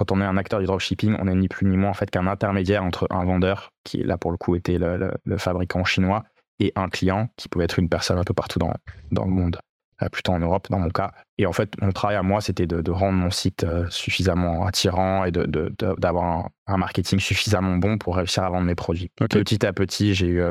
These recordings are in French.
quand on est un acteur du dropshipping, on est ni plus ni moins en fait qu'un intermédiaire entre un vendeur, qui là pour le coup était le, fabricant chinois, et un client, qui pouvait être une personne un peu partout dans, dans le monde, euh, plutôt en Europe dans mon cas. Et en fait, mon travail à moi, c'était de, rendre mon site euh, suffisamment attirant et d'avoir un, marketing suffisamment bon pour réussir à vendre mes produits. Petit à petit, j'ai eu,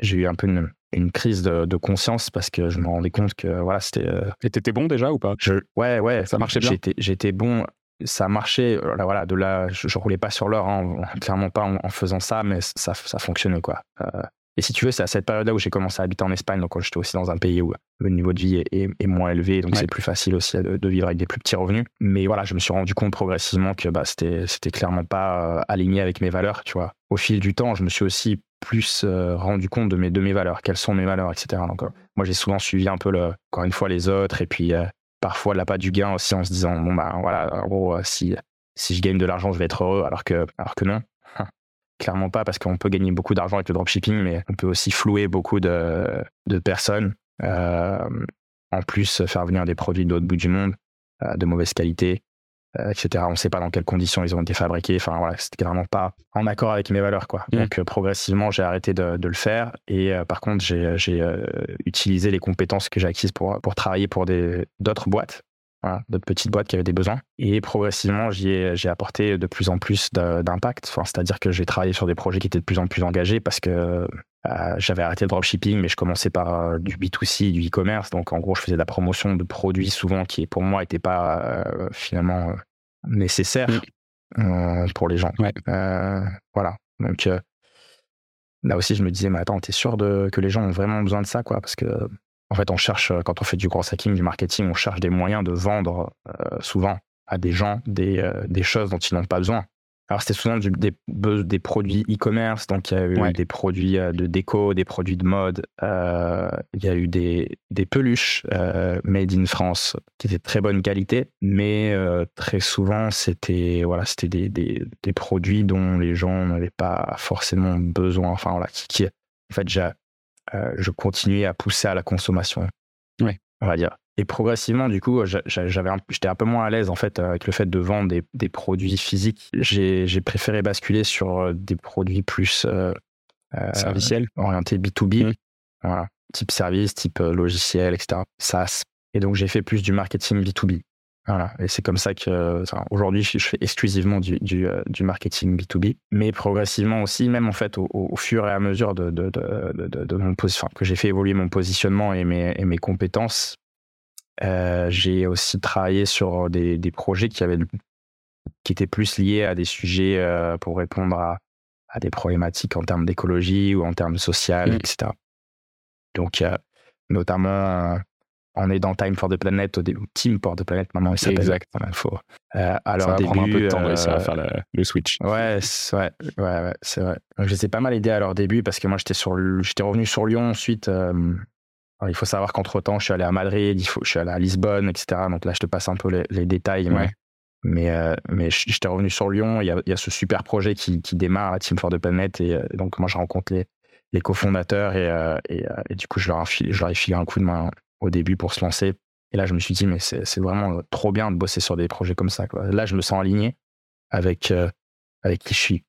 j'ai eu un peu une, une crise de, conscience parce que je me rendais compte que voilà c'était. Euh, Et t'étais bon déjà ou pas? Je, Ouais ouais. Ça marchait bien. J'étais bon. Ça marchait. Euh, là, voilà de là je, je roulais pas sur l'or, hein, clairement pas en, faisant ça, mais ça ça fonctionnait quoi. Euh, et si tu veux, c'est à cette période-là où j'ai commencé à habiter en Espagne, donc j'étais aussi dans un pays où le niveau de vie est, moins élevé, donc c'est plus facile aussi de, vivre avec des plus petits revenus. Mais voilà, je me suis rendu compte progressivement que bah, c'était, c'était clairement pas aligné avec mes valeurs, tu vois. Au fil du temps, je me suis aussi plus euh, rendu compte de mes, de mes valeurs, quelles sont mes valeurs, etc. Donc, euh, moi, j'ai souvent suivi un peu, le, encore une fois, les autres, et puis euh, parfois la pas du gain aussi en se disant, bon, bah voilà, en gros, si, si je gagne de l'argent, je vais être heureux, alors que, alors que non. Clairement pas, parce qu'on peut gagner beaucoup d'argent avec le dropshipping, mais on peut aussi flouer beaucoup de, personnes. en plus, faire venir des produits d'autres bouts du monde, de mauvaise qualité, euh, etc. On ne sait pas dans quelles conditions ils ont été fabriqués. Enfin voilà, c'était vraiment pas en accord avec mes valeurs quoi. Mmh. Donc euh, progressivement, j'ai arrêté de, le faire et euh, par contre, j'ai utilisé les compétences que j'ai acquises pour pour travailler pour des d'autres boîtes. d'autres petites boîtes qui avaient des besoins. Et progressivement, j'ai apporté de plus en plus d'impact. Enfin, C'est-à-dire que j'ai travaillé sur des projets qui étaient de plus en plus engagés parce que j'avais arrêté le dropshipping, mais je commençais par du B2C, du e-commerce. Donc, en gros, je faisais de la promotion de produits souvent qui, pour moi, n'étaient pas finalement nécessaires mmh. pour les gens. voilà. Donc, là aussi, je me disais, mais attends, t'es sûr de, que les gens ont vraiment besoin de ça, quoi? Parce que, en fait, on cherche, quand on fait du gros hacking, du marketing, on cherche des moyens de vendre souvent à des gens des, des choses dont ils n'ont pas besoin. Alors, c'était souvent des, des, produits e-commerce, donc il y a eu des produits euh, de déco, des produits de mode, euh, il y a eu des, des peluches euh, made in France qui étaient de très bonne qualité, mais très souvent, c'était voilà, c'était des, des, des, produits dont les gens n'avaient pas forcément besoin. Enfin, voilà, qui, en fait, je continuais à pousser à la consommation. On va dire. Et progressivement, du coup, j'avais, j'étais un peu moins à l'aise en fait avec le fait de vendre des, des produits physiques. J'ai, préféré basculer sur euh, des produits plus euh, euh serviciels, orientés B2B, mmh. voilà, type service, type euh, logiciel, etc. SaaS. Et donc j'ai fait plus du marketing B2B. Voilà. Et c'est comme ça que aujourd'hui je fais exclusivement du, du, du, marketing B2B, mais progressivement aussi, même en fait au, au fur et à mesure de, de, de, de mon que j'ai fait évoluer mon positionnement et mes, et mes compétences, euh, j'ai aussi travaillé sur des, des, projets qui, avaient, qui étaient plus liés à des sujets euh, pour répondre à, à, des problématiques en termes d'écologie ou en termes social, mmh. etc. Donc, notamment en aidant Time for the Planet, au Team for the Planet, maintenant il. Exact. Faut, euh, alors, Ça va début, un peu de temps de réussir à faire le, switch. Ouais, ouais, ouais, ouais c'est vrai. je les ai pas mal aidés à leur début parce que moi j'étais sur, j'étais revenu sur Lyon ensuite il faut savoir qu'entre-temps, je suis allé à Madrid, il faut, je suis allé à Lisbonne, etc. Donc là, je te passe un peu les, détails. Mais, euh, mais, j'étais revenu sur Lyon. Il y, a, ce super projet qui, démarre, la Team for the Planet. Et euh, donc, moi, je rencontre les, les cofondateurs et, euh, et, du coup, je leur, ai filé, je leur ai filé un coup de main au début pour se lancer. Et là, je me suis dit, mais c'est vraiment trop bien de bosser sur des projets comme ça. Là, je me sens aligné avec, avec qui je suis.